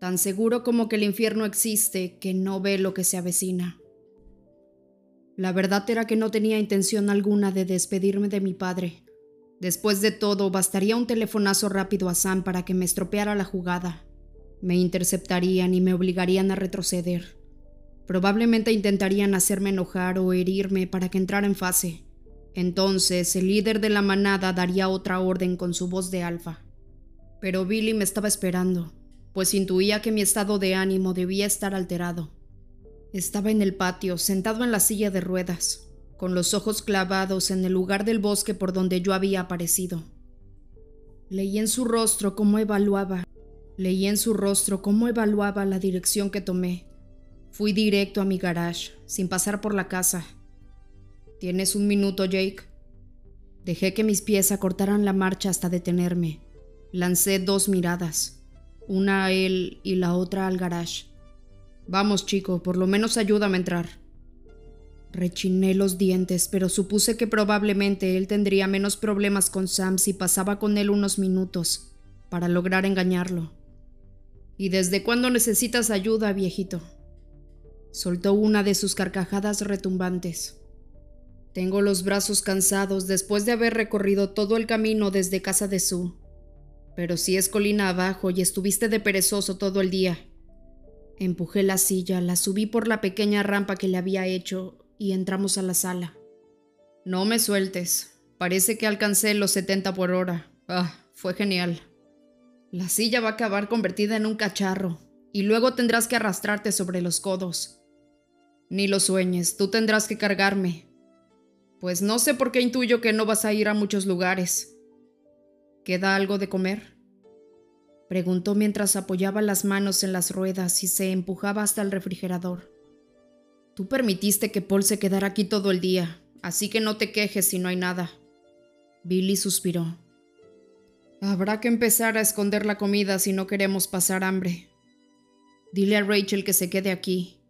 tan seguro como que el infierno existe que no ve lo que se avecina. La verdad era que no tenía intención alguna de despedirme de mi padre. Después de todo, bastaría un telefonazo rápido a Sam para que me estropeara la jugada. Me interceptarían y me obligarían a retroceder. Probablemente intentarían hacerme enojar o herirme para que entrara en fase. Entonces el líder de la manada daría otra orden con su voz de alfa. Pero Billy me estaba esperando, pues intuía que mi estado de ánimo debía estar alterado. Estaba en el patio, sentado en la silla de ruedas, con los ojos clavados en el lugar del bosque por donde yo había aparecido. Leí en su rostro cómo evaluaba, leí en su rostro cómo evaluaba la dirección que tomé. Fui directo a mi garage, sin pasar por la casa. ¿Tienes un minuto, Jake? Dejé que mis pies acortaran la marcha hasta detenerme. Lancé dos miradas, una a él y la otra al garage. Vamos, chico, por lo menos ayúdame a entrar. Rechiné los dientes, pero supuse que probablemente él tendría menos problemas con Sam si pasaba con él unos minutos para lograr engañarlo. ¿Y desde cuándo necesitas ayuda, viejito? Soltó una de sus carcajadas retumbantes. Tengo los brazos cansados después de haber recorrido todo el camino desde casa de Sue. Pero si es colina abajo y estuviste de perezoso todo el día. Empujé la silla, la subí por la pequeña rampa que le había hecho y entramos a la sala. No me sueltes. Parece que alcancé los 70 por hora. Ah, fue genial. La silla va a acabar convertida en un cacharro y luego tendrás que arrastrarte sobre los codos. Ni lo sueñes, tú tendrás que cargarme. Pues no sé por qué intuyo que no vas a ir a muchos lugares. ¿Queda algo de comer? Preguntó mientras apoyaba las manos en las ruedas y se empujaba hasta el refrigerador. Tú permitiste que Paul se quedara aquí todo el día, así que no te quejes si no hay nada. Billy suspiró. Habrá que empezar a esconder la comida si no queremos pasar hambre. Dile a Rachel que se quede aquí,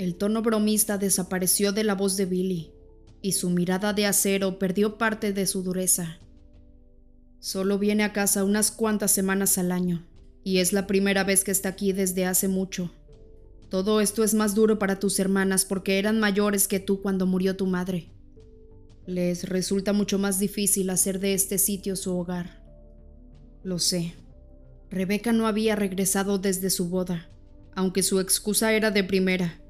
el tono bromista desapareció de la voz de Billy, y su mirada de acero perdió parte de su dureza. Solo viene a casa unas cuantas semanas al año, y es la primera vez que está aquí desde hace mucho. Todo esto es más duro para tus hermanas porque eran mayores que tú cuando murió tu madre. Les resulta mucho más difícil hacer de este sitio su hogar. Lo sé. Rebeca no había regresado desde su boda, aunque su excusa era de primera.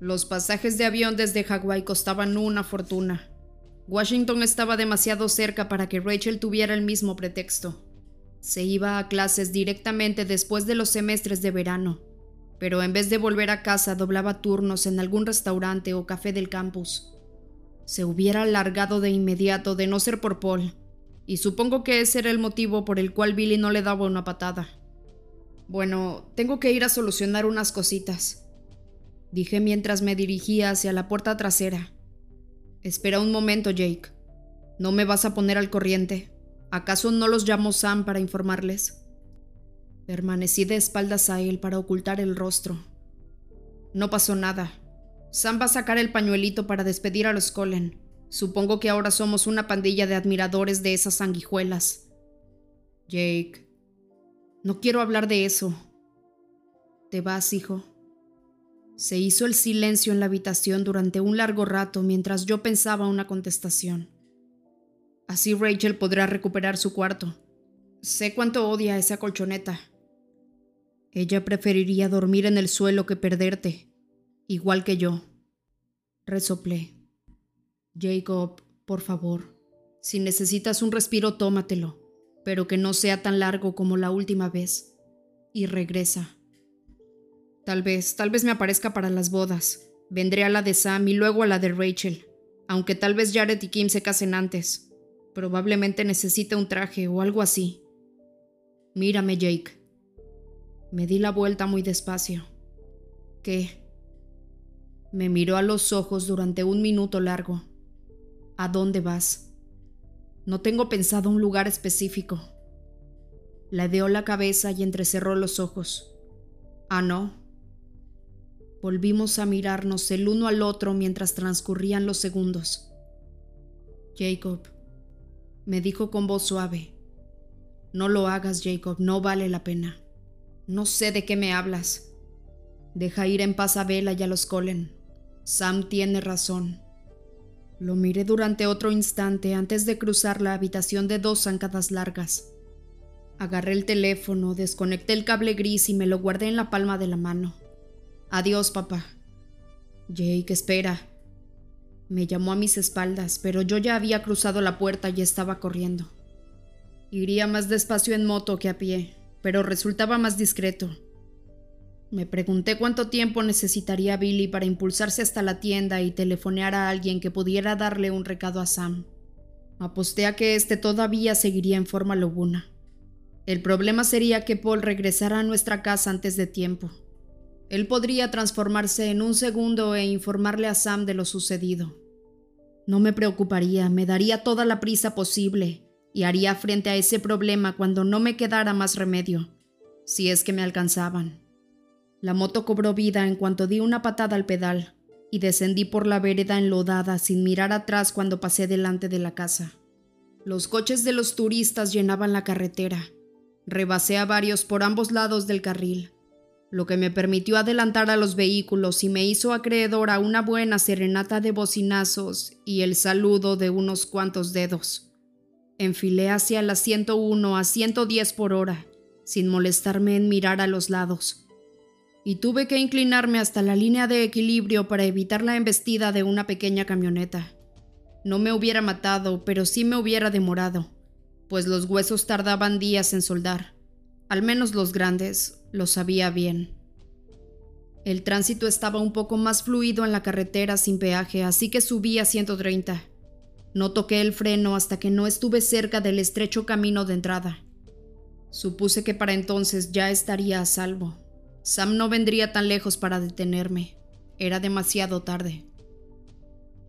Los pasajes de avión desde Hawái costaban una fortuna. Washington estaba demasiado cerca para que Rachel tuviera el mismo pretexto. Se iba a clases directamente después de los semestres de verano, pero en vez de volver a casa doblaba turnos en algún restaurante o café del campus. Se hubiera largado de inmediato de no ser por Paul, y supongo que ese era el motivo por el cual Billy no le daba una patada. Bueno, tengo que ir a solucionar unas cositas dije mientras me dirigía hacia la puerta trasera. Espera un momento, Jake. ¿No me vas a poner al corriente? ¿Acaso no los llamó Sam para informarles? Permanecí de espaldas a él para ocultar el rostro. No pasó nada. Sam va a sacar el pañuelito para despedir a los Colen. Supongo que ahora somos una pandilla de admiradores de esas sanguijuelas. Jake. No quiero hablar de eso. Te vas, hijo. Se hizo el silencio en la habitación durante un largo rato mientras yo pensaba una contestación. Así Rachel podrá recuperar su cuarto. Sé cuánto odia esa colchoneta. Ella preferiría dormir en el suelo que perderte, igual que yo. Resoplé. Jacob, por favor, si necesitas un respiro, tómatelo, pero que no sea tan largo como la última vez. Y regresa. Tal vez, tal vez me aparezca para las bodas. Vendré a la de Sam y luego a la de Rachel, aunque tal vez Jared y Kim se casen antes. Probablemente necesite un traje o algo así. Mírame, Jake. Me di la vuelta muy despacio. ¿Qué? Me miró a los ojos durante un minuto largo. ¿A dónde vas? No tengo pensado un lugar específico. Dio la cabeza y entrecerró los ojos. Ah, no, Volvimos a mirarnos el uno al otro mientras transcurrían los segundos. Jacob, me dijo con voz suave, no lo hagas, Jacob, no vale la pena. No sé de qué me hablas. Deja ir en paz a Bella y a los Colen. Sam tiene razón. Lo miré durante otro instante antes de cruzar la habitación de dos zancadas largas. Agarré el teléfono, desconecté el cable gris y me lo guardé en la palma de la mano. Adiós, papá. Jake, espera. Me llamó a mis espaldas, pero yo ya había cruzado la puerta y estaba corriendo. Iría más despacio en moto que a pie, pero resultaba más discreto. Me pregunté cuánto tiempo necesitaría Billy para impulsarse hasta la tienda y telefonear a alguien que pudiera darle un recado a Sam. Aposté a que éste todavía seguiría en forma lobuna. El problema sería que Paul regresara a nuestra casa antes de tiempo. Él podría transformarse en un segundo e informarle a Sam de lo sucedido. No me preocuparía, me daría toda la prisa posible y haría frente a ese problema cuando no me quedara más remedio, si es que me alcanzaban. La moto cobró vida en cuanto di una patada al pedal y descendí por la vereda enlodada sin mirar atrás cuando pasé delante de la casa. Los coches de los turistas llenaban la carretera. Rebasé a varios por ambos lados del carril lo que me permitió adelantar a los vehículos y me hizo acreedor a una buena serenata de bocinazos y el saludo de unos cuantos dedos. Enfilé hacia la 101 a 110 por hora, sin molestarme en mirar a los lados, y tuve que inclinarme hasta la línea de equilibrio para evitar la embestida de una pequeña camioneta. No me hubiera matado, pero sí me hubiera demorado, pues los huesos tardaban días en soldar, al menos los grandes, lo sabía bien. El tránsito estaba un poco más fluido en la carretera sin peaje, así que subí a 130. No toqué el freno hasta que no estuve cerca del estrecho camino de entrada. Supuse que para entonces ya estaría a salvo. Sam no vendría tan lejos para detenerme. Era demasiado tarde.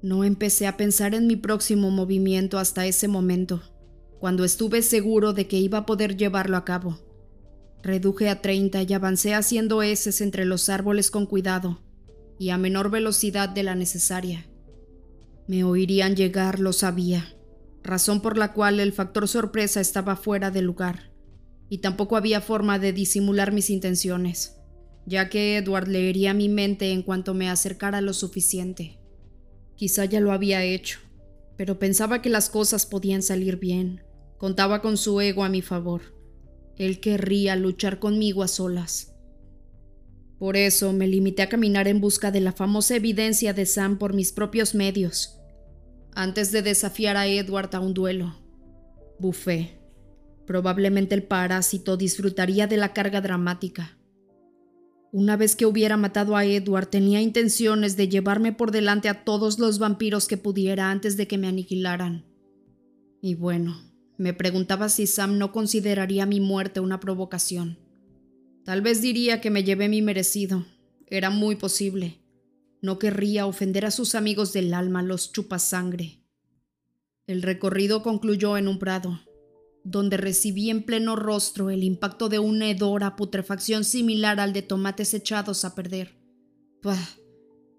No empecé a pensar en mi próximo movimiento hasta ese momento, cuando estuve seguro de que iba a poder llevarlo a cabo. Reduje a 30 y avancé haciendo heces entre los árboles con cuidado y a menor velocidad de la necesaria. Me oirían llegar, lo sabía, razón por la cual el factor sorpresa estaba fuera de lugar, y tampoco había forma de disimular mis intenciones, ya que Edward leería mi mente en cuanto me acercara lo suficiente. Quizá ya lo había hecho, pero pensaba que las cosas podían salir bien, contaba con su ego a mi favor él querría luchar conmigo a solas. Por eso me limité a caminar en busca de la famosa evidencia de Sam por mis propios medios, antes de desafiar a Edward a un duelo. Bufé. Probablemente el parásito disfrutaría de la carga dramática. Una vez que hubiera matado a Edward, tenía intenciones de llevarme por delante a todos los vampiros que pudiera antes de que me aniquilaran. Y bueno, me preguntaba si Sam no consideraría mi muerte una provocación. Tal vez diría que me llevé mi merecido. Era muy posible. No querría ofender a sus amigos del alma, los chupasangre. El recorrido concluyó en un prado, donde recibí en pleno rostro el impacto de una hedora putrefacción similar al de tomates echados a perder. Pah,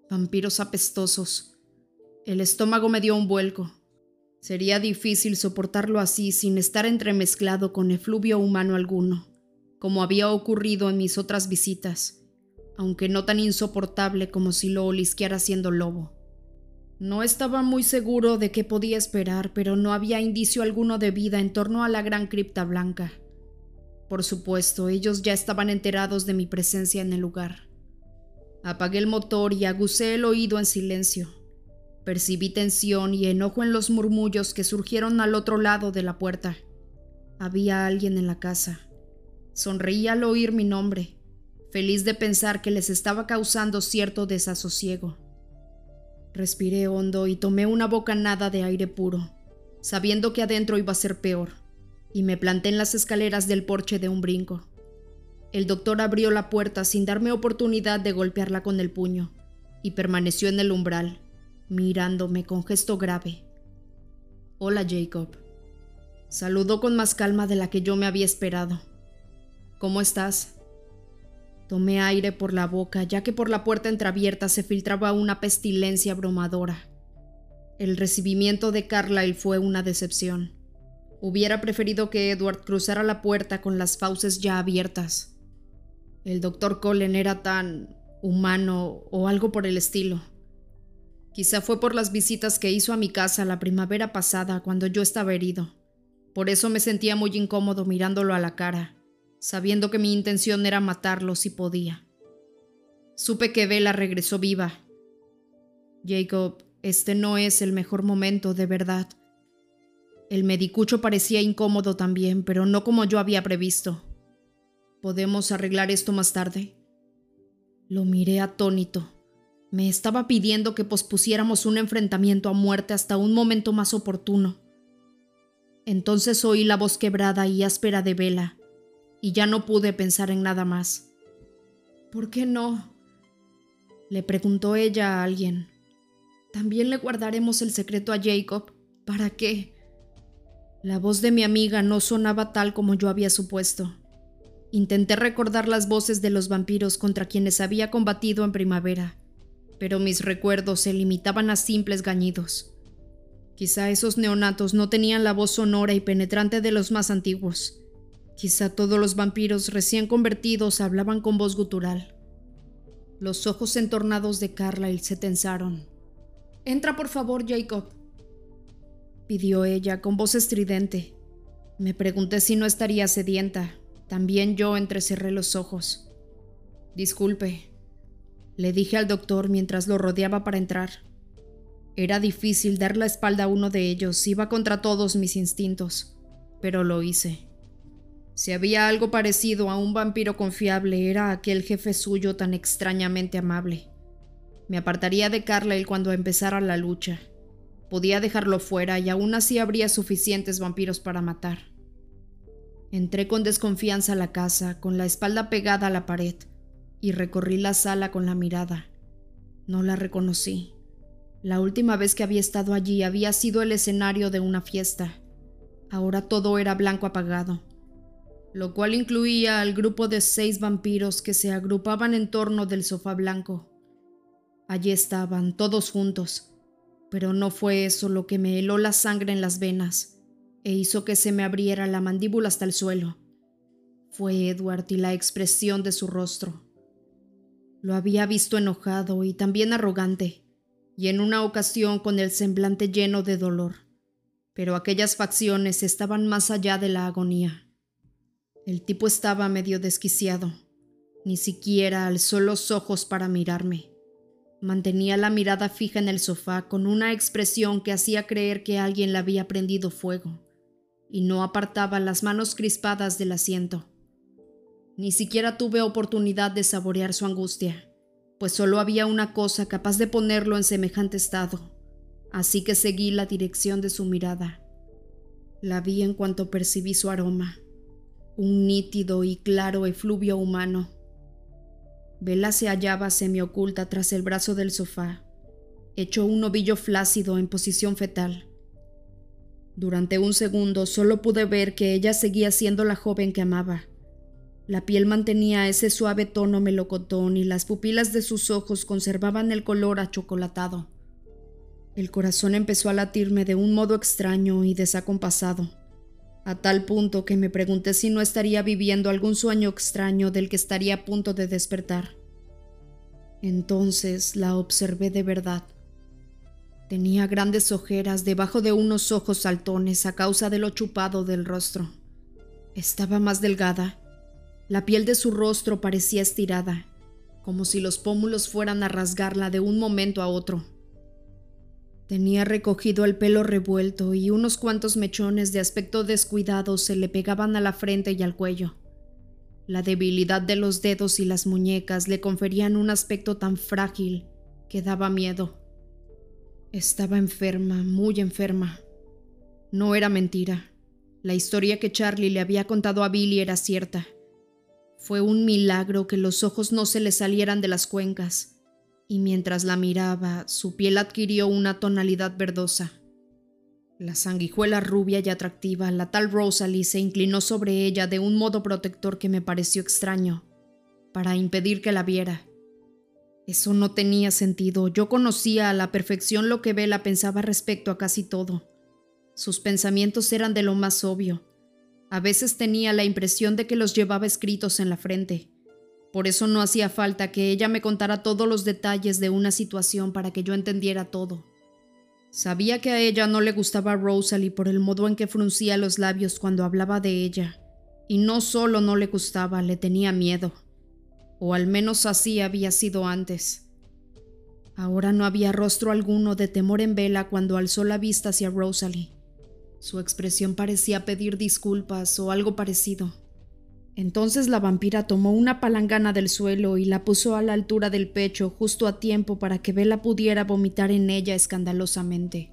vampiros apestosos. El estómago me dio un vuelco. Sería difícil soportarlo así sin estar entremezclado con efluvio humano alguno, como había ocurrido en mis otras visitas, aunque no tan insoportable como si lo olisqueara siendo lobo. No estaba muy seguro de qué podía esperar, pero no había indicio alguno de vida en torno a la gran cripta blanca. Por supuesto, ellos ya estaban enterados de mi presencia en el lugar. Apagué el motor y agucé el oído en silencio Percibí tensión y enojo en los murmullos que surgieron al otro lado de la puerta. Había alguien en la casa. Sonreí al oír mi nombre, feliz de pensar que les estaba causando cierto desasosiego. Respiré hondo y tomé una bocanada de aire puro, sabiendo que adentro iba a ser peor, y me planté en las escaleras del porche de un brinco. El doctor abrió la puerta sin darme oportunidad de golpearla con el puño, y permaneció en el umbral, mirándome con gesto grave. Hola, Jacob. Saludó con más calma de la que yo me había esperado. ¿Cómo estás? Tomé aire por la boca, ya que por la puerta entreabierta se filtraba una pestilencia abrumadora. El recibimiento de Carlyle fue una decepción. Hubiera preferido que Edward cruzara la puerta con las fauces ya abiertas. El doctor Colin era tan humano o algo por el estilo. Quizá fue por las visitas que hizo a mi casa la primavera pasada cuando yo estaba herido. Por eso me sentía muy incómodo mirándolo a la cara, sabiendo que mi intención era matarlo si podía. Supe que Bella regresó viva. Jacob, este no es el mejor momento, de verdad. El medicucho parecía incómodo también, pero no como yo había previsto. ¿Podemos arreglar esto más tarde? Lo miré atónito. Me estaba pidiendo que pospusiéramos un enfrentamiento a muerte hasta un momento más oportuno. Entonces oí la voz quebrada y áspera de Vela, y ya no pude pensar en nada más. ¿Por qué no? Le preguntó ella a alguien. ¿También le guardaremos el secreto a Jacob? ¿Para qué? La voz de mi amiga no sonaba tal como yo había supuesto. Intenté recordar las voces de los vampiros contra quienes había combatido en primavera, pero mis recuerdos se limitaban a simples gañidos. Quizá esos neonatos no tenían la voz sonora y penetrante de los más antiguos. Quizá todos los vampiros recién convertidos hablaban con voz gutural. Los ojos entornados de Carlyle se tensaron. Entra por favor, Jacob, pidió ella con voz estridente. Me pregunté si no estaría sedienta. También yo entrecerré los ojos. Disculpe, le dije al doctor mientras lo rodeaba para entrar. Era difícil dar la espalda a uno de ellos, iba contra todos mis instintos, pero lo hice. Si había algo parecido a un vampiro confiable, era aquel jefe suyo tan extrañamente amable. Me apartaría de Carlyle cuando empezara la lucha. Podía dejarlo fuera y aún así habría suficientes vampiros para matar. Entré con desconfianza a la casa, con la espalda pegada a la pared, y recorrí la sala con la mirada. No la reconocí. La última vez que había estado allí había sido el escenario de una fiesta. Ahora todo era blanco apagado lo cual incluía al grupo de seis vampiros que se agrupaban en torno del sofá blanco. Allí estaban, todos juntos, pero no fue eso lo que me heló la sangre en las venas e hizo que se me abriera la mandíbula hasta el suelo. Fue Edward y la expresión de su rostro. Lo había visto enojado y también arrogante, y en una ocasión con el semblante lleno de dolor, pero aquellas facciones estaban más allá de la agonía. El tipo estaba medio desquiciado. Ni siquiera alzó los ojos para mirarme. Mantenía la mirada fija en el sofá con una expresión que hacía creer que alguien le había prendido fuego, y no apartaba las manos crispadas del asiento. Ni siquiera tuve oportunidad de saborear su angustia, pues solo había una cosa capaz de ponerlo en semejante estado, así que seguí la dirección de su mirada. La vi en cuanto percibí su aroma un nítido y claro efluvio humano. Vela se hallaba semioculta tras el brazo del sofá, hecho un ovillo flácido en posición fetal. Durante un segundo solo pude ver que ella seguía siendo la joven que amaba. La piel mantenía ese suave tono melocotón y las pupilas de sus ojos conservaban el color achocolatado. El corazón empezó a latirme de un modo extraño y desacompasado a tal punto que me pregunté si no estaría viviendo algún sueño extraño del que estaría a punto de despertar. Entonces la observé de verdad. Tenía grandes ojeras debajo de unos ojos saltones a causa de lo chupado del rostro. Estaba más delgada. La piel de su rostro parecía estirada, como si los pómulos fueran a rasgarla de un momento a otro. Tenía recogido el pelo revuelto y unos cuantos mechones de aspecto descuidado se le pegaban a la frente y al cuello. La debilidad de los dedos y las muñecas le conferían un aspecto tan frágil que daba miedo. Estaba enferma, muy enferma. No era mentira. La historia que Charlie le había contado a Billy era cierta. Fue un milagro que los ojos no se le salieran de las cuencas y mientras la miraba, su piel adquirió una tonalidad verdosa. La sanguijuela rubia y atractiva, la tal Rosalie, se inclinó sobre ella de un modo protector que me pareció extraño, para impedir que la viera. Eso no tenía sentido. Yo conocía a la perfección lo que Bella pensaba respecto a casi todo. Sus pensamientos eran de lo más obvio. A veces tenía la impresión de que los llevaba escritos en la frente Por eso no hacía falta que ella me contara todos los detalles de una situación para que yo entendiera todo. Sabía que a ella no le gustaba Rosalie por el modo en que fruncía los labios cuando hablaba de ella, y no solo no le gustaba, le tenía miedo. O al menos así había sido antes. Ahora no había rostro alguno de temor en vela cuando alzó la vista hacia Rosalie. Su expresión parecía pedir disculpas o algo parecido. Entonces la vampira tomó una palangana del suelo y la puso a la altura del pecho justo a tiempo para que Bella pudiera vomitar en ella escandalosamente.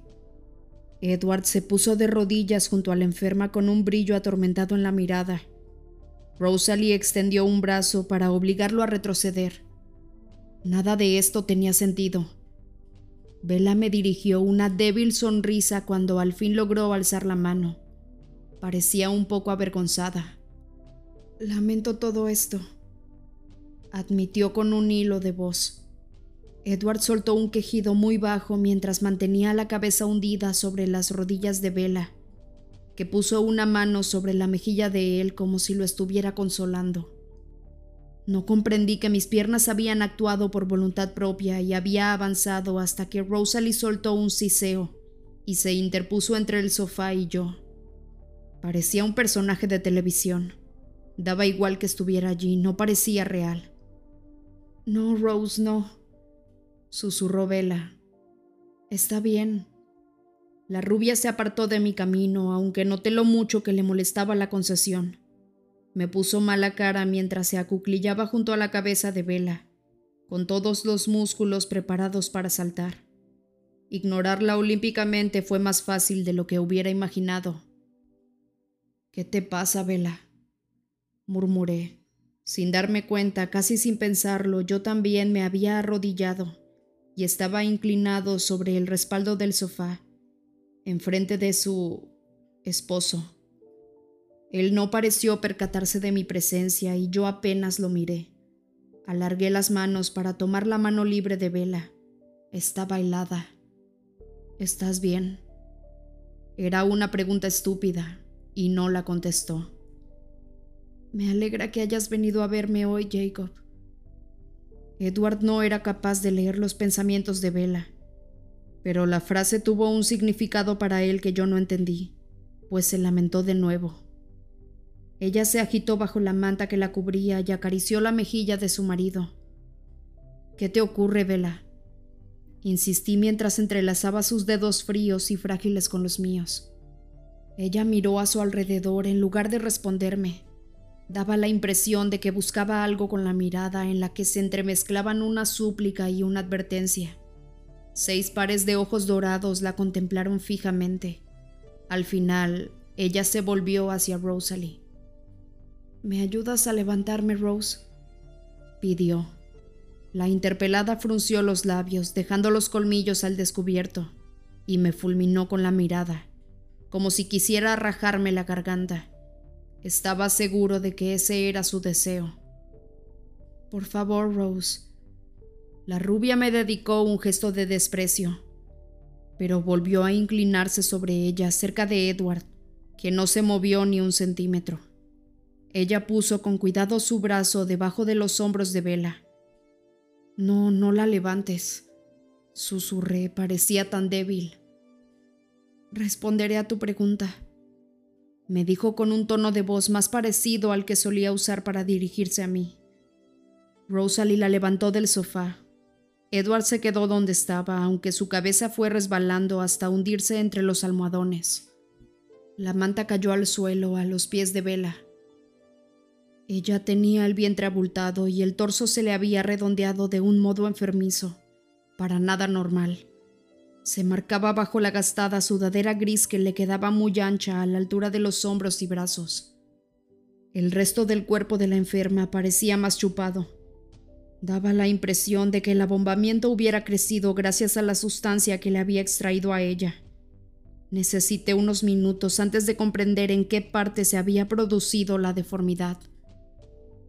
Edward se puso de rodillas junto a la enferma con un brillo atormentado en la mirada. Rosalie extendió un brazo para obligarlo a retroceder. Nada de esto tenía sentido. Bella me dirigió una débil sonrisa cuando al fin logró alzar la mano. Parecía un poco avergonzada. Lamento todo esto, admitió con un hilo de voz. Edward soltó un quejido muy bajo mientras mantenía la cabeza hundida sobre las rodillas de Bella, que puso una mano sobre la mejilla de él como si lo estuviera consolando. No comprendí que mis piernas habían actuado por voluntad propia y había avanzado hasta que Rosalie soltó un siseo y se interpuso entre el sofá y yo. Parecía un personaje de televisión. Daba igual que estuviera allí, no parecía real. No, Rose, no, susurró Vela. Está bien. La rubia se apartó de mi camino, aunque noté lo mucho que le molestaba la concesión. Me puso mala cara mientras se acuclillaba junto a la cabeza de Vela, con todos los músculos preparados para saltar. Ignorarla olímpicamente fue más fácil de lo que hubiera imaginado. ¿Qué te pasa, Vela? murmuré. Sin darme cuenta, casi sin pensarlo, yo también me había arrodillado y estaba inclinado sobre el respaldo del sofá, enfrente de su esposo. Él no pareció percatarse de mi presencia y yo apenas lo miré. Alargué las manos para tomar la mano libre de Vela. Estaba helada. ¿Estás bien? Era una pregunta estúpida y no la contestó. Me alegra que hayas venido a verme hoy, Jacob. Edward no era capaz de leer los pensamientos de Bella, pero la frase tuvo un significado para él que yo no entendí, pues se lamentó de nuevo. Ella se agitó bajo la manta que la cubría y acarició la mejilla de su marido. ¿Qué te ocurre, Bella? Insistí mientras entrelazaba sus dedos fríos y frágiles con los míos. Ella miró a su alrededor en lugar de responderme. Daba la impresión de que buscaba algo con la mirada en la que se entremezclaban una súplica y una advertencia. Seis pares de ojos dorados la contemplaron fijamente. Al final, ella se volvió hacia Rosalie. ¿Me ayudas a levantarme, Rose? pidió. La interpelada frunció los labios, dejando los colmillos al descubierto, y me fulminó con la mirada, como si quisiera rajarme la garganta. Estaba seguro de que ese era su deseo. Por favor, Rose. La rubia me dedicó un gesto de desprecio, pero volvió a inclinarse sobre ella cerca de Edward, que no se movió ni un centímetro. Ella puso con cuidado su brazo debajo de los hombros de Bella. No, no la levantes, susurré, parecía tan débil. Responderé a tu pregunta me dijo con un tono de voz más parecido al que solía usar para dirigirse a mí. Rosalie la levantó del sofá. Edward se quedó donde estaba, aunque su cabeza fue resbalando hasta hundirse entre los almohadones. La manta cayó al suelo a los pies de Bella. Ella tenía el vientre abultado y el torso se le había redondeado de un modo enfermizo, para nada normal. Se marcaba bajo la gastada sudadera gris que le quedaba muy ancha a la altura de los hombros y brazos. El resto del cuerpo de la enferma parecía más chupado. Daba la impresión de que el abombamiento hubiera crecido gracias a la sustancia que le había extraído a ella. Necesité unos minutos antes de comprender en qué parte se había producido la deformidad.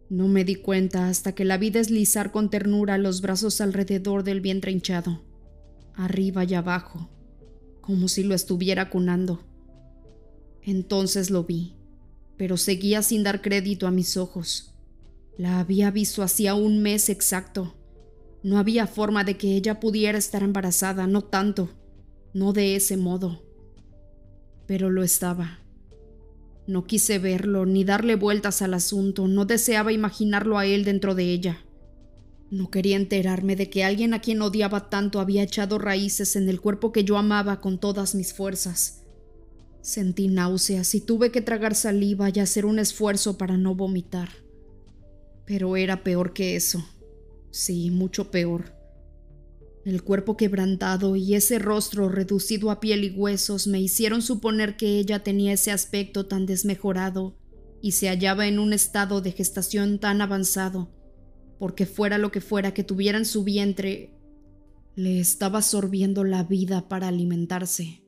No me di cuenta hasta que la vi deslizar con ternura los brazos alrededor del vientre hinchado arriba y abajo, como si lo estuviera cunando. Entonces lo vi, pero seguía sin dar crédito a mis ojos. La había visto hacía un mes exacto. No había forma de que ella pudiera estar embarazada, no tanto, no de ese modo. Pero lo estaba. No quise verlo ni darle vueltas al asunto, no deseaba imaginarlo a él dentro de ella. No quería enterarme de que alguien a quien odiaba tanto había echado raíces en el cuerpo que yo amaba con todas mis fuerzas. Sentí náuseas y tuve que tragar saliva y hacer un esfuerzo para no vomitar. Pero era peor que eso. Sí, mucho peor. El cuerpo quebrantado y ese rostro reducido a piel y huesos me hicieron suponer que ella tenía ese aspecto tan desmejorado y se hallaba en un estado de gestación tan avanzado, porque fuera lo que fuera que tuviera en su vientre, le estaba absorbiendo la vida para alimentarse.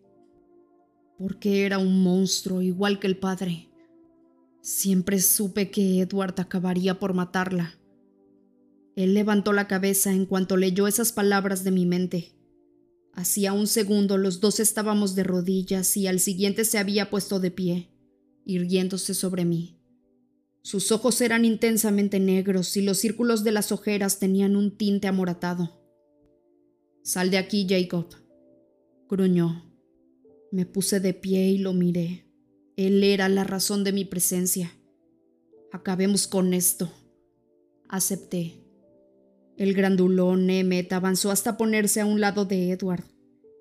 Porque era un monstruo igual que el padre. Siempre supe que Edward acabaría por matarla. Él levantó la cabeza en cuanto leyó esas palabras de mi mente. Hacía un segundo los dos estábamos de rodillas y al siguiente se había puesto de pie, irguiéndose sobre mí. Sus ojos eran intensamente negros y los círculos de las ojeras tenían un tinte amoratado. Sal de aquí, Jacob, gruñó. Me puse de pie y lo miré. Él era la razón de mi presencia. Acabemos con esto. Acepté. El grandulón Emmet avanzó hasta ponerse a un lado de Edward,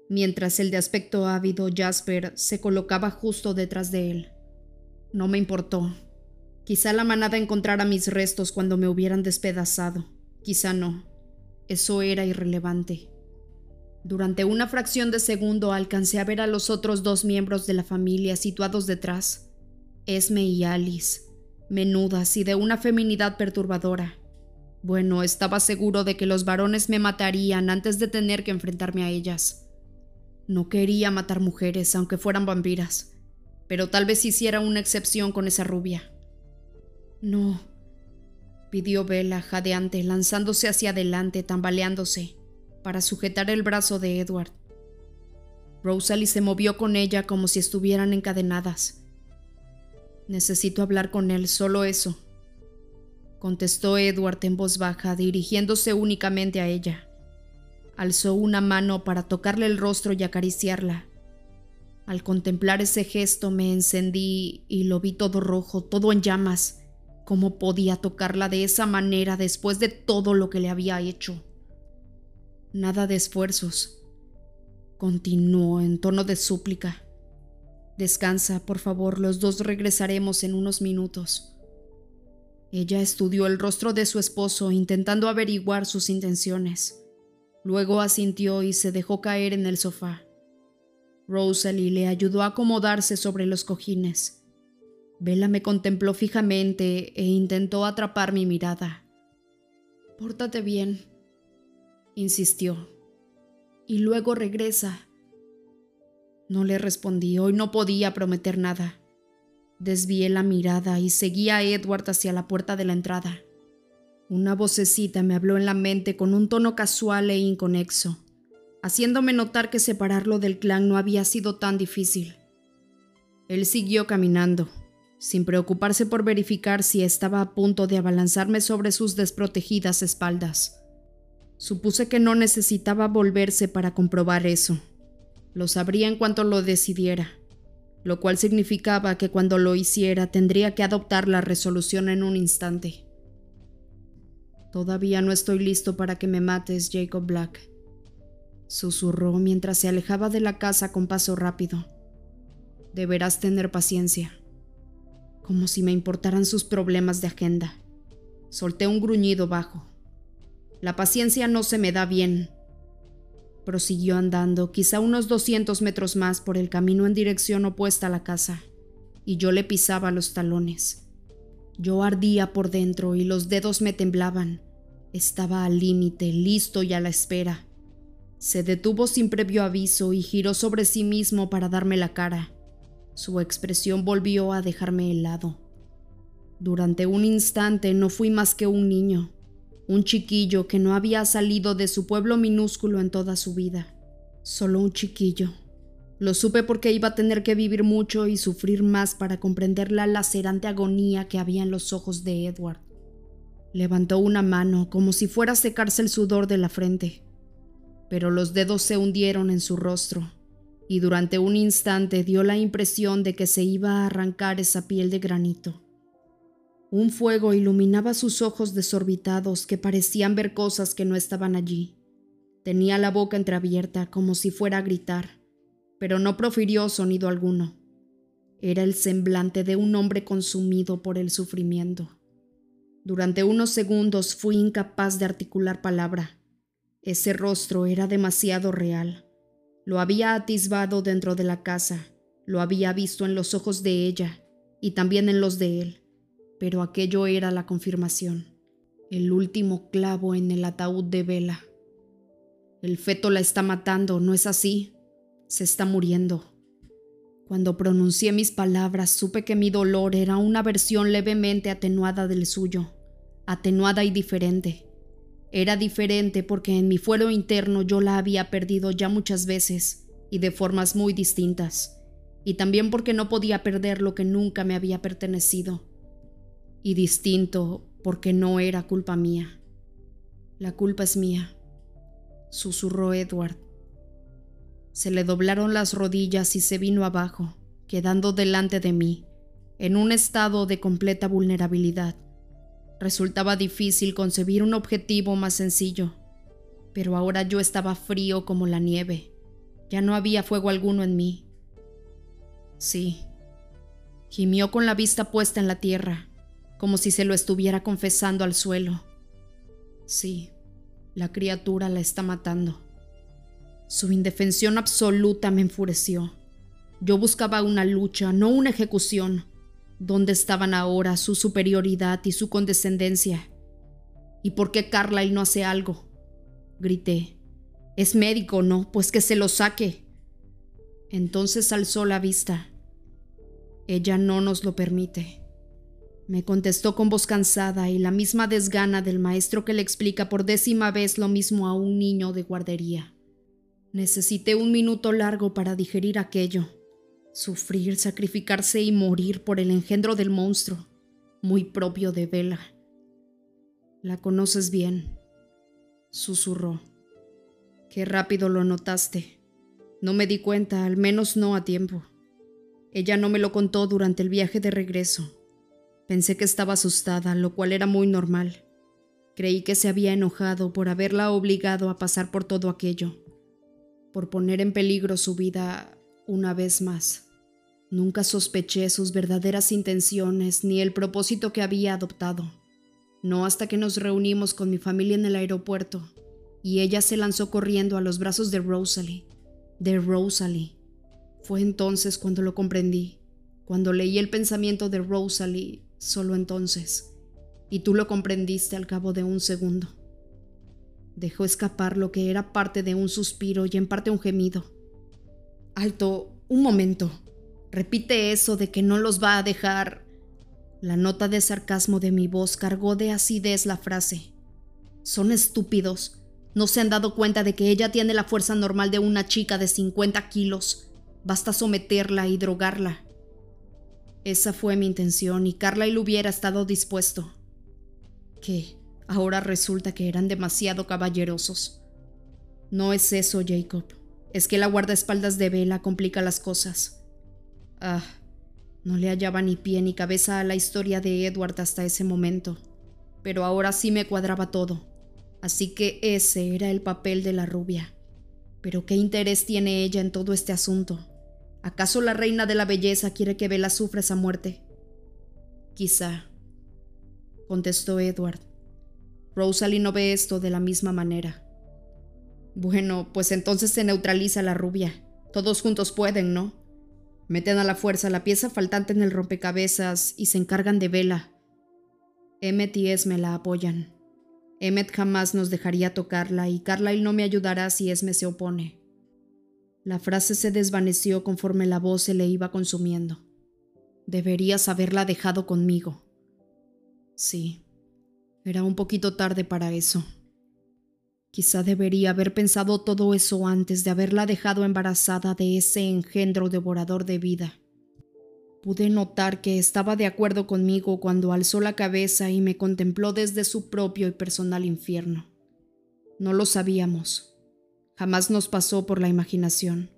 mientras el de aspecto ávido Jasper se colocaba justo detrás de él. No me importó. Quizá la manada encontrara mis restos cuando me hubieran despedazado. Quizá no. Eso era irrelevante. Durante una fracción de segundo alcancé a ver a los otros dos miembros de la familia situados detrás, Esme y Alice, menudas y de una feminidad perturbadora. Bueno, estaba seguro de que los varones me matarían antes de tener que enfrentarme a ellas. No quería matar mujeres, aunque fueran vampiras, pero tal vez hiciera una excepción con esa rubia. No, pidió Bella, jadeante, lanzándose hacia adelante, tambaleándose, para sujetar el brazo de Edward. Rosalie se movió con ella como si estuvieran encadenadas. Necesito hablar con él, solo eso contestó Edward en voz baja, dirigiéndose únicamente a ella. Alzó una mano para tocarle el rostro y acariciarla. Al contemplar ese gesto me encendí y lo vi todo rojo, todo en llamas. ¿Cómo podía tocarla de esa manera después de todo lo que le había hecho? Nada de esfuerzos. Continuó en tono de súplica. Descansa, por favor, los dos regresaremos en unos minutos. Ella estudió el rostro de su esposo intentando averiguar sus intenciones. Luego asintió y se dejó caer en el sofá. Rosalie le ayudó a acomodarse sobre los cojines. Bella me contempló fijamente e intentó atrapar mi mirada. Pórtate bien, insistió. Y luego regresa. No le respondí, hoy no podía prometer nada. Desvié la mirada y seguí a Edward hacia la puerta de la entrada. Una vocecita me habló en la mente con un tono casual e inconexo, haciéndome notar que separarlo del clan no había sido tan difícil. Él siguió caminando, sin preocuparse por verificar si estaba a punto de abalanzarme sobre sus desprotegidas espaldas. Supuse que no necesitaba volverse para comprobar eso. Lo sabría en cuanto lo decidiera lo cual significaba que cuando lo hiciera tendría que adoptar la resolución en un instante. Todavía no estoy listo para que me mates, Jacob Black, susurró mientras se alejaba de la casa con paso rápido. Deberás tener paciencia. Como si me importaran sus problemas de agenda. Solté un gruñido bajo. La paciencia no se me da bien, Prosiguió andando, quizá unos 200 metros más por el camino en dirección opuesta a la casa, y yo le pisaba los talones. Yo ardía por dentro y los dedos me temblaban. Estaba al límite, listo y a la espera. Se detuvo sin previo aviso y giró sobre sí mismo para darme la cara. Su expresión volvió a dejarme helado. Durante un instante no fui más que un niño, un chiquillo que no había salido de su pueblo minúsculo en toda su vida. Solo un chiquillo. Lo supe porque iba a tener que vivir mucho y sufrir más para comprender la lacerante agonía que había en los ojos de Edward. Levantó una mano como si fuera a secarse el sudor de la frente, pero los dedos se hundieron en su rostro y durante un instante dio la impresión de que se iba a arrancar esa piel de granito. Un fuego iluminaba sus ojos desorbitados que parecían ver cosas que no estaban allí. Tenía la boca entreabierta como si fuera a gritar, pero no profirió sonido alguno. Era el semblante de un hombre consumido por el sufrimiento. Durante unos segundos fui incapaz de articular palabra. Ese rostro era demasiado real. Lo había atisbado dentro de la casa, lo había visto en los ojos de ella y también en los de él, pero aquello era la confirmación, el último clavo en el ataúd de Vela. El feto la está matando, ¿no es así? Se está muriendo. Cuando pronuncié mis palabras, supe que mi dolor era una versión levemente atenuada del suyo, atenuada y diferente. Era diferente porque en mi fuero interno yo la había perdido ya muchas veces y de formas muy distintas, y también porque no podía perder lo que nunca me había pertenecido. Y distinto porque no era culpa mía. La culpa es mía, susurró Edward. Se le doblaron las rodillas y se vino abajo, quedando delante de mí, en un estado de completa vulnerabilidad. Resultaba difícil concebir un objetivo más sencillo, pero ahora yo estaba frío como la nieve. Ya no había fuego alguno en mí. Sí, gimió con la vista puesta en la tierra, como si se lo estuviera confesando al suelo. Sí, la criatura la está matando. Su indefensión absoluta me enfureció. Yo buscaba una lucha, no una ejecución. ¿Dónde estaban ahora su superioridad y su condescendencia? ¿Y por qué Carlyle no hace algo? Grité. Es médico, ¿no? Pues que se lo saque. Entonces alzó la vista. Ella no nos lo permite. Me contestó con voz cansada y la misma desgana del maestro que le explica por décima vez lo mismo a un niño de guardería. Necesité un minuto largo para digerir aquello, sufrir, sacrificarse y morir por el engendro del monstruo, muy propio de Vela. La conoces bien, susurró. Qué rápido lo notaste. No me di cuenta, al menos no a tiempo. Ella no me lo contó durante el viaje de regreso. Pensé que estaba asustada, lo cual era muy normal. Creí que se había enojado por haberla obligado a pasar por todo aquello, por poner en peligro su vida una vez más. Nunca sospeché sus verdaderas intenciones ni el propósito que había adoptado. No hasta que nos reunimos con mi familia en el aeropuerto y ella se lanzó corriendo a los brazos de Rosalie. De Rosalie. Fue entonces cuando lo comprendí, cuando leí el pensamiento de Rosalie solo entonces, y tú lo comprendiste al cabo de un segundo. Dejó escapar lo que era parte de un suspiro y en parte un gemido. Alto, un momento. Repite eso de que no los va a dejar. La nota de sarcasmo de mi voz cargó de acidez la frase. Son estúpidos. No se han dado cuenta de que ella tiene la fuerza normal de una chica de 50 kilos. Basta someterla y drogarla. Esa fue mi intención y Carlyle hubiera estado dispuesto. ¿Qué? Ahora resulta que eran demasiado caballerosos. No es eso, Jacob. Es que la guardaespaldas de Vela complica las cosas. Ah, no le hallaba ni pie ni cabeza a la historia de Edward hasta ese momento, pero ahora sí me cuadraba todo. Así que ese era el papel de la rubia. Pero ¿qué interés tiene ella en todo este asunto? ¿Acaso la reina de la belleza quiere que Bella sufra esa muerte? Quizá, contestó Edward. Rosalie no ve esto de la misma manera. Bueno, pues entonces se neutraliza la rubia. Todos juntos pueden, ¿no? Meten a la fuerza la pieza faltante en el rompecabezas y se encargan de Vela. Emmet y Esme la apoyan. Emmet jamás nos dejaría tocarla y Carlyle no me ayudará si Esme se opone. La frase se desvaneció conforme la voz se le iba consumiendo. Deberías haberla dejado conmigo. Sí, era un poquito tarde para eso. Quizá debería haber pensado todo eso antes de haberla dejado embarazada de ese engendro devorador de vida. Pude notar que estaba de acuerdo conmigo cuando alzó la cabeza y me contempló desde su propio y personal infierno. No lo sabíamos. Jamás nos pasó por la imaginación.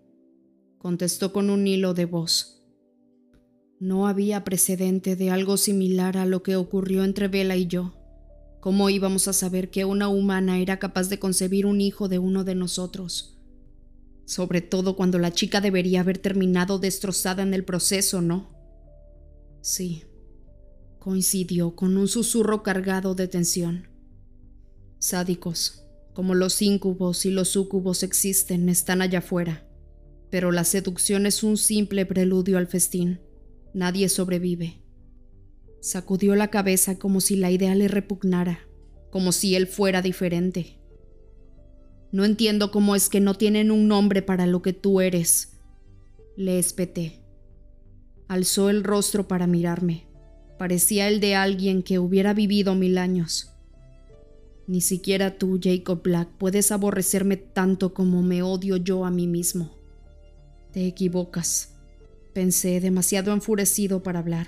Contestó con un hilo de voz. No había precedente de algo similar a lo que ocurrió entre Vela y yo. ¿Cómo íbamos a saber que una humana era capaz de concebir un hijo de uno de nosotros? Sobre todo cuando la chica debería haber terminado destrozada en el proceso, ¿no? Sí, coincidió con un susurro cargado de tensión. Sádicos, como los íncubos y los súcubos existen, están allá afuera, pero la seducción es un simple preludio al festín. Nadie sobrevive. Sacudió la cabeza como si la idea le repugnara, como si él fuera diferente. No entiendo cómo es que no tienen un nombre para lo que tú eres. Le espeté. Alzó el rostro para mirarme. Parecía el de alguien que hubiera vivido mil años. Ni siquiera tú, Jacob Black, puedes aborrecerme tanto como me odio yo a mí mismo. Te equivocas, pensé, demasiado enfurecido para hablar.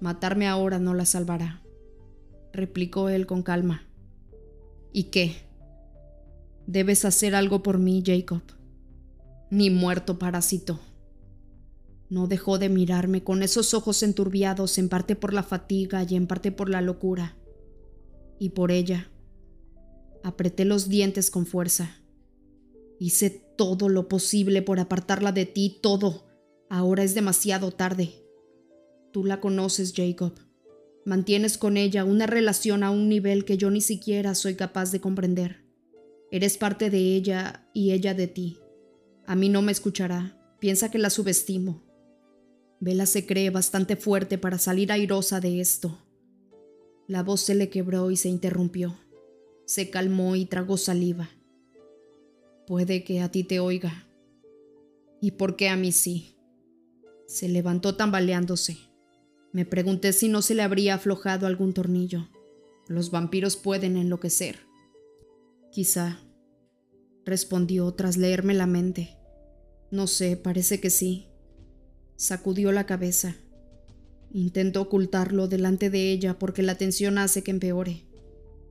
Matarme ahora no la salvará, replicó él con calma. ¿Y qué? Debes hacer algo por mí, Jacob. Ni muerto parásito. No dejó de mirarme con esos ojos enturbiados en parte por la fatiga y en parte por la locura. Y por ella. Apreté los dientes con fuerza. Hice todo lo posible por apartarla de ti, todo. Ahora es demasiado tarde. Tú la conoces, Jacob. Mantienes con ella una relación a un nivel que yo ni siquiera soy capaz de comprender. Eres parte de ella y ella de ti. A mí no me escuchará. Piensa que la subestimo. Vela se cree bastante fuerte para salir airosa de esto. La voz se le quebró y se interrumpió. Se calmó y tragó saliva. Puede que a ti te oiga. ¿Y por qué a mí sí? Se levantó tambaleándose. Me pregunté si no se le habría aflojado algún tornillo. Los vampiros pueden enloquecer. Quizá, respondió tras leerme la mente. No sé, parece que sí. Sacudió la cabeza. Intento ocultarlo delante de ella porque la tensión hace que empeore.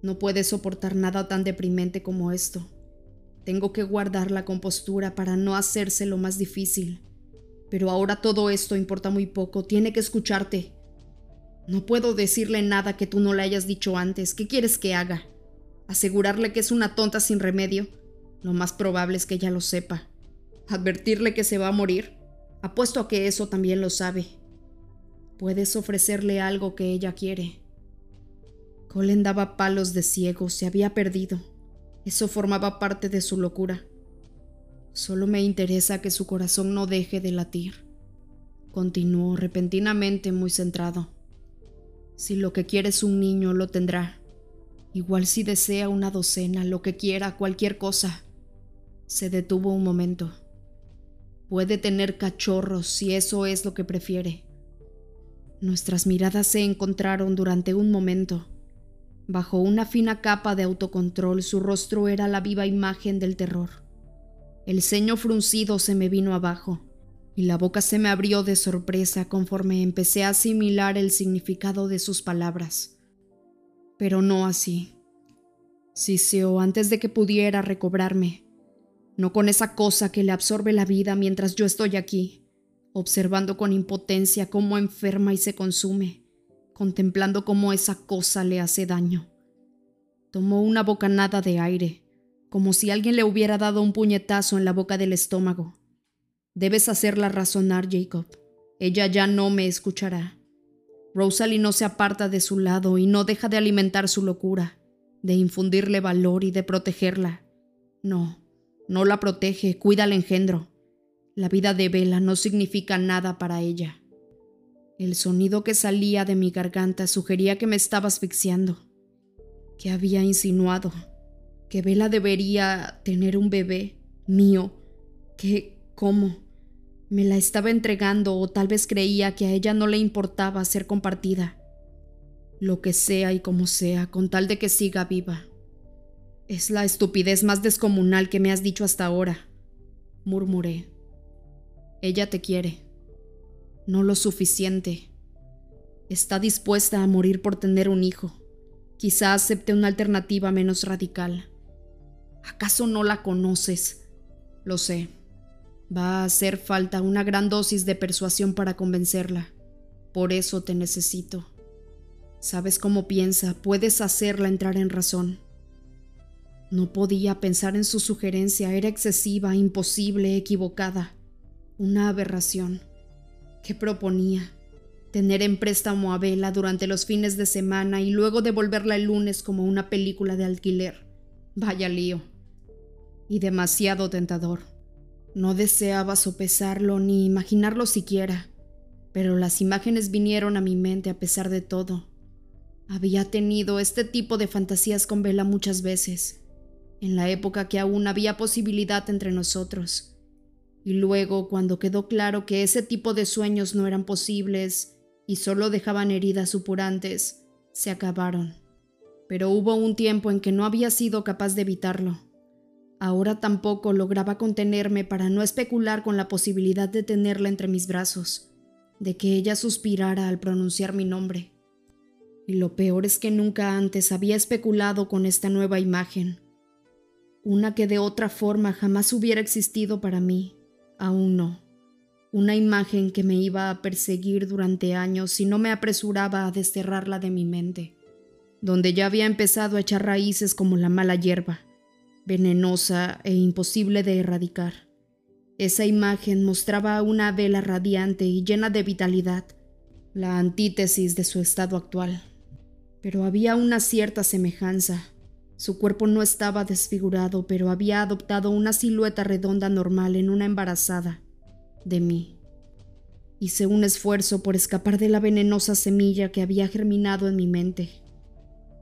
No puede soportar nada tan deprimente como esto. Tengo que guardar la compostura para no hacérselo más difícil. Pero ahora todo esto importa muy poco. Tiene que escucharte. No puedo decirle nada que tú no le hayas dicho antes. ¿Qué quieres que haga? ¿Asegurarle que es una tonta sin remedio? Lo más probable es que ella lo sepa. ¿Advertirle que se va a morir? Apuesto a que eso también lo sabe. Puedes ofrecerle algo que ella quiere. Colin daba palos de ciego, se había perdido. Eso formaba parte de su locura. Solo me interesa que su corazón no deje de latir. Continuó repentinamente muy centrado. Si lo que quiere es un niño, lo tendrá. Igual si desea una docena, lo que quiera, cualquier cosa. Se detuvo un momento. Puede tener cachorros si eso es lo que prefiere. Nuestras miradas se encontraron durante un momento. Bajo una fina capa de autocontrol su rostro era la viva imagen del terror. El ceño fruncido se me vino abajo y la boca se me abrió de sorpresa conforme empecé a asimilar el significado de sus palabras. Pero no así. Siseó antes de que pudiera recobrarme no con esa cosa que le absorbe la vida mientras yo estoy aquí, observando con impotencia cómo enferma y se consume, contemplando cómo esa cosa le hace daño. Tomó una bocanada de aire, como si alguien le hubiera dado un puñetazo en la boca del estómago. Debes hacerla razonar, Jacob. Ella ya no me escuchará. Rosalie no se aparta de su lado y no deja de alimentar su locura, de infundirle valor y de protegerla. No, no la protege, cuida al engendro. La vida de Vela no significa nada para ella. El sonido que salía de mi garganta sugería que me estaba asfixiando, que había insinuado que Vela debería tener un bebé mío, que, ¿cómo? Me la estaba entregando o tal vez creía que a ella no le importaba ser compartida. Lo que sea y como sea, con tal de que siga viva. Es la estupidez más descomunal que me has dicho hasta ahora, murmuré. Ella te quiere. no lo suficiente. Está dispuesta a morir por tener un hijo. Quizá acepte una alternativa menos radical. ¿Acaso no la conoces? Lo sé. Va a hacer falta una gran dosis de persuasión para convencerla. Por eso te necesito. Sabes cómo piensa, puedes hacerla entrar en razón. No podía pensar en su sugerencia, era excesiva, imposible, equivocada, una aberración. ¿Qué proponía? Tener en préstamo a Vela durante los fines de semana y luego devolverla el lunes como una película de alquiler. Vaya lío. Y demasiado tentador. No deseaba sopesarlo ni imaginarlo siquiera, pero las imágenes vinieron a mi mente a pesar de todo. Había tenido este tipo de fantasías con Vela muchas veces, en la época que aún había posibilidad entre nosotros. Y luego, cuando quedó claro que ese tipo de sueños no eran posibles y solo dejaban heridas supurantes, se acabaron. Pero hubo un tiempo en que no había sido capaz de evitarlo. Ahora tampoco lograba contenerme para no especular con la posibilidad de tenerla entre mis brazos, de que ella suspirara al pronunciar mi nombre. Y lo peor es que nunca antes había especulado con esta nueva imagen, una que de otra forma jamás hubiera existido para mí, aún no, una imagen que me iba a perseguir durante años si no me apresuraba a desterrarla de mi mente, donde ya había empezado a echar raíces como la mala hierba, venenosa e imposible de erradicar. Esa imagen mostraba una vela radiante y llena de vitalidad, la antítesis de su estado actual pero había una cierta semejanza. Su cuerpo no estaba desfigurado, pero había adoptado una silueta redonda normal en una embarazada de mí. Hice un esfuerzo por escapar de la venenosa semilla que había germinado en mi mente.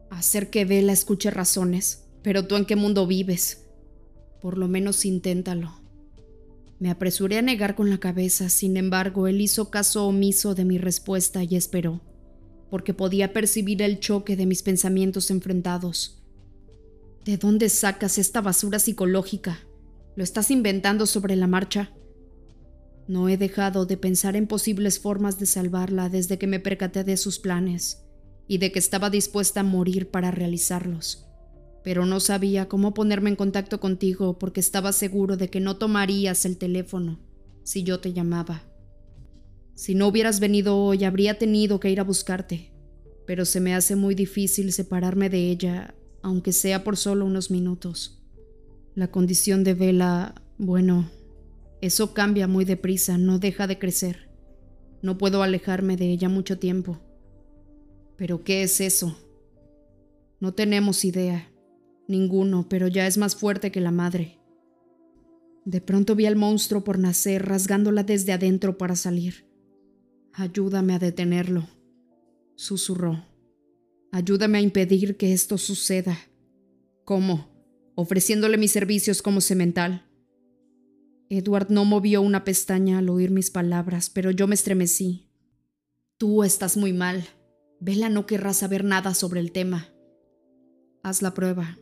Hacer que Vela escuche razones, pero tú en qué mundo vives? Por lo menos inténtalo. Me apresuré a negar con la cabeza, sin embargo, él hizo caso omiso de mi respuesta y esperó porque podía percibir el choque de mis pensamientos enfrentados. ¿De dónde sacas esta basura psicológica? ¿Lo estás inventando sobre la marcha? No he dejado de pensar en posibles formas de salvarla desde que me percaté de sus planes y de que estaba dispuesta a morir para realizarlos. Pero no sabía cómo ponerme en contacto contigo porque estaba seguro de que no tomarías el teléfono si yo te llamaba. Si no hubieras venido hoy, habría tenido que ir a buscarte, pero se me hace muy difícil separarme de ella, aunque sea por solo unos minutos. La condición de Vela, bueno, eso cambia muy deprisa, no deja de crecer. No puedo alejarme de ella mucho tiempo. ¿Pero qué es eso? No tenemos idea, ninguno, pero ya es más fuerte que la madre. De pronto vi al monstruo por nacer, rasgándola desde adentro para salir. Ayúdame a detenerlo, susurró. Ayúdame a impedir que esto suceda. ¿Cómo? Ofreciéndole mis servicios como semental. Edward no movió una pestaña al oír mis palabras, pero yo me estremecí. Tú estás muy mal. Vela no querrá saber nada sobre el tema. Haz la prueba.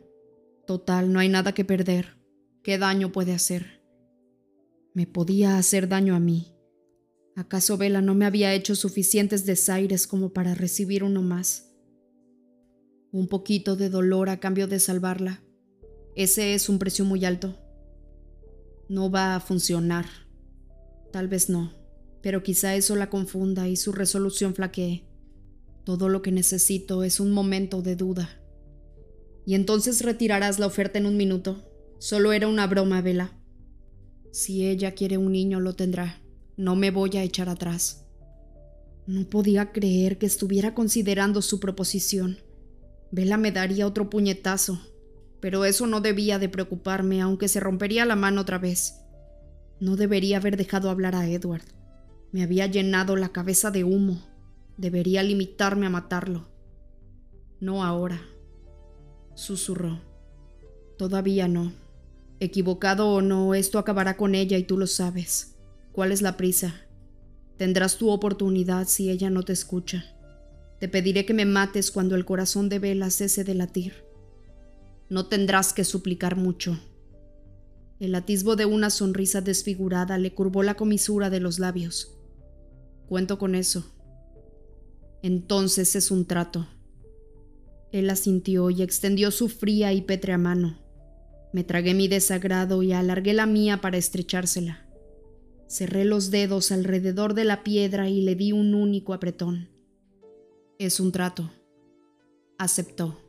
Total, no hay nada que perder. ¿Qué daño puede hacer? Me podía hacer daño a mí. ¿Acaso Vela no me había hecho suficientes desaires como para recibir uno más? Un poquito de dolor a cambio de salvarla. Ese es un precio muy alto. No va a funcionar. Tal vez no, pero quizá eso la confunda y su resolución flaquee. Todo lo que necesito es un momento de duda. Y entonces retirarás la oferta en un minuto. Solo era una broma, Vela. Si ella quiere un niño, lo tendrá. No me voy a echar atrás. No podía creer que estuviera considerando su proposición. Vela me daría otro puñetazo, pero eso no debía de preocuparme, aunque se rompería la mano otra vez. No debería haber dejado hablar a Edward. Me había llenado la cabeza de humo. Debería limitarme a matarlo. No ahora, susurró. Todavía no. Equivocado o no, esto acabará con ella y tú lo sabes. ¿Cuál es la prisa? Tendrás tu oportunidad si ella no te escucha. Te pediré que me mates cuando el corazón de Vela cese de latir. No tendrás que suplicar mucho. El atisbo de una sonrisa desfigurada le curvó la comisura de los labios. Cuento con eso. Entonces es un trato. Él asintió y extendió su fría y pétrea mano. Me tragué mi desagrado y alargué la mía para estrechársela. Cerré los dedos alrededor de la piedra y le di un único apretón. Es un trato. Aceptó.